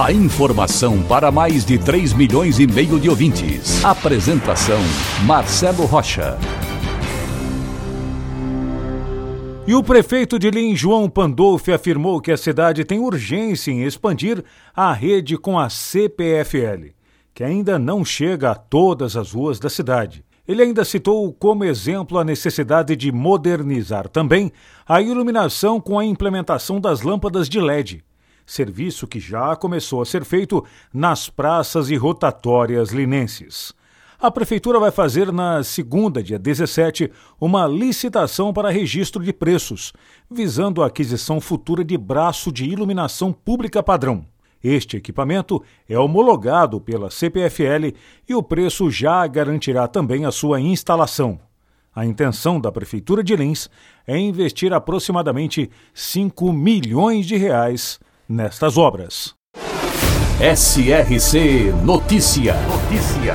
A informação para mais de 3 milhões e meio de ouvintes. Apresentação Marcelo Rocha. E o prefeito de Lins, João Pandolfi, afirmou que a cidade tem urgência em expandir a rede com a CPFL, que ainda não chega a todas as ruas da cidade. Ele ainda citou como exemplo a necessidade de modernizar também a iluminação com a implementação das lâmpadas de LED, serviço que já começou a ser feito nas praças e rotatórias linenses. A Prefeitura vai fazer na segunda, dia 17, uma licitação para registro de preços, visando a aquisição futura de braço de iluminação pública padrão. Este equipamento é homologado pela CPFL e o preço já garantirá também a sua instalação. A intenção da Prefeitura de Lins é investir aproximadamente 5 milhões de reais nestas obras. SRC Notícia. Notícia.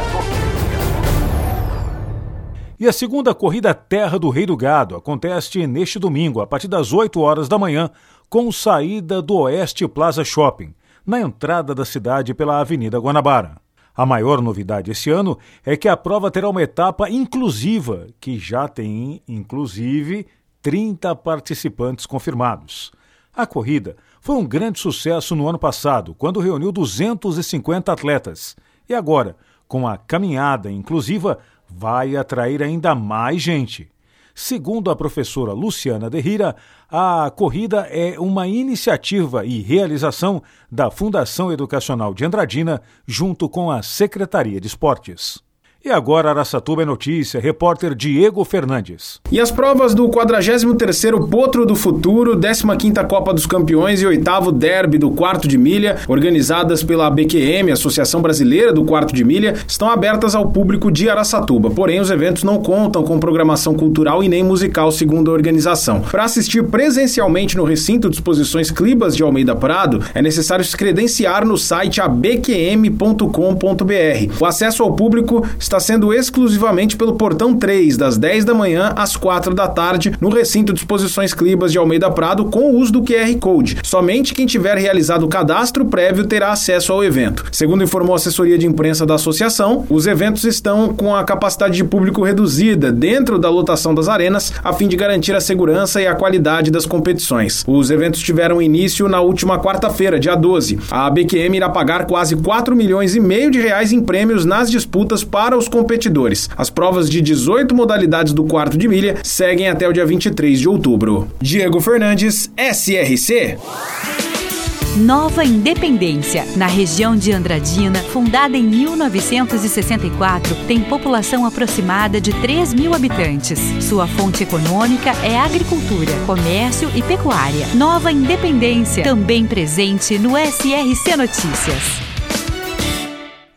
E a segunda corrida Terra do Rei do Gado acontece neste domingo, a partir das 8 horas da manhã, com saída do Oeste Plaza Shopping na entrada da cidade pela Avenida Guanabara. A maior novidade esse ano é que a prova terá uma etapa inclusiva, que já tem, inclusive, 30 participantes confirmados. A corrida foi um grande sucesso no ano passado, quando reuniu 250 atletas. E agora, com a caminhada inclusiva, vai atrair ainda mais gente. Segundo a professora Luciana Derrira, a corrida é uma iniciativa e realização da Fundação Educacional de Andradina, junto com a Secretaria de Esportes. E agora Araçatuba é notícia, repórter Diego Fernandes. E as provas do 43º Potro do Futuro, 15ª Copa dos Campeões e 8º Derby do Quarto de Milha, organizadas pela BQM, Associação Brasileira do Quarto de Milha, estão abertas ao público de Araçatuba. Porém, os eventos não contam com programação cultural e nem musical, segundo a organização. Para assistir presencialmente no recinto de exposições Clibas de Almeida Prado, é necessário se credenciar no site abqm.com.br. O acesso ao público está está sendo exclusivamente pelo portão 3, das 10 da manhã às 4 da tarde, no recinto de exposições Clibas de Almeida Prado, com o uso do QR Code. Somente quem tiver realizado o cadastro prévio terá acesso ao evento. Segundo informou a assessoria de imprensa da associação, os eventos estão com a capacidade de público reduzida dentro da lotação das arenas, a fim de garantir a segurança e a qualidade das competições. Os eventos tiveram início na última quarta-feira, dia 12. A BQM irá pagar quase 4 milhões e meio de reais em prêmios nas disputas para os competidores. As provas de 18 modalidades do quarto de milha seguem até o dia 23 de outubro. Diego Fernandes, SRC. Nova Independência, na região de Andradina, fundada em 1964, tem população aproximada de 3 mil habitantes. Sua fonte econômica é agricultura, comércio e pecuária. Nova Independência, também presente no SRC Notícias.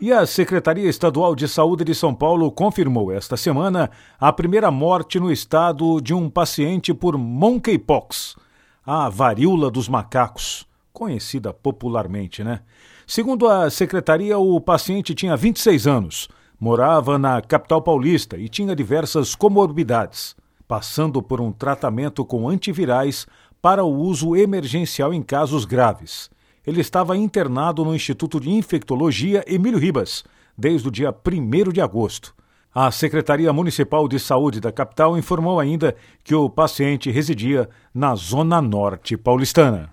E a Secretaria Estadual de Saúde de São Paulo confirmou esta semana a primeira morte no estado de um paciente por monkeypox, a varíola dos macacos, conhecida popularmente, né? Segundo a secretaria, o paciente tinha 26 anos, morava na capital paulista e tinha diversas comorbidades, passando por um tratamento com antivirais para o uso emergencial em casos graves ele estava internado no Instituto de Infectologia Emílio Ribas desde o dia 1 de agosto. A Secretaria Municipal de Saúde da capital informou ainda que o paciente residia na Zona Norte paulistana.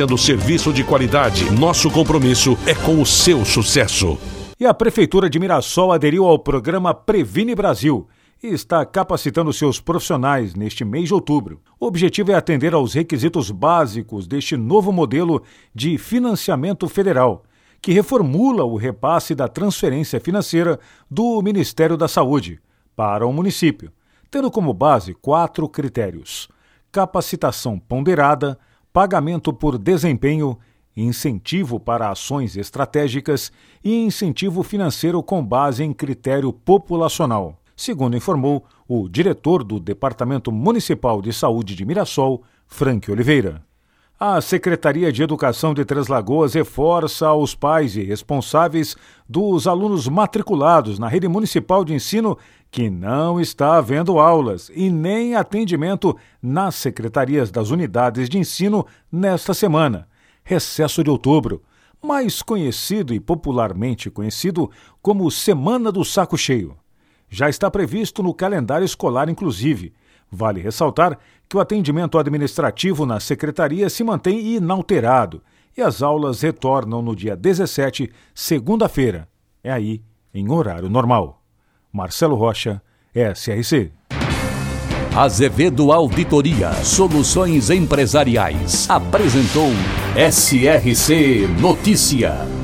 oferecendo serviço de qualidade. Nosso compromisso é com o seu sucesso. E a Prefeitura de Mirassol aderiu ao programa Previne Brasil e está capacitando seus profissionais neste mês de outubro. O objetivo é atender aos requisitos básicos deste novo modelo de financiamento federal, que reformula o repasse da transferência financeira do Ministério da Saúde para o município, tendo como base quatro critérios: capacitação ponderada, pagamento por desempenho, incentivo para ações estratégicas e incentivo financeiro com base em critério populacional segundo informou o diretor do Departamento Municipal de Saúde de Mirassol, Frank Oliveira. A Secretaria de Educação de Três Lagoas reforça aos pais e responsáveis dos alunos matriculados na rede municipal de ensino que não está havendo aulas e nem atendimento nas secretarias das unidades de ensino nesta semana, recesso de outubro, mais conhecido e popularmente conhecido como Semana do Saco Cheio já está previsto no calendário escolar, inclusive. Vale ressaltar que o atendimento administrativo na secretaria se mantém inalterado e as aulas retornam no dia 17, segunda-feira. É aí, em horário normal. Marcelo Rocha, SRC. Azevedo Auditoria Soluções Empresariais apresentou SRC Notícia.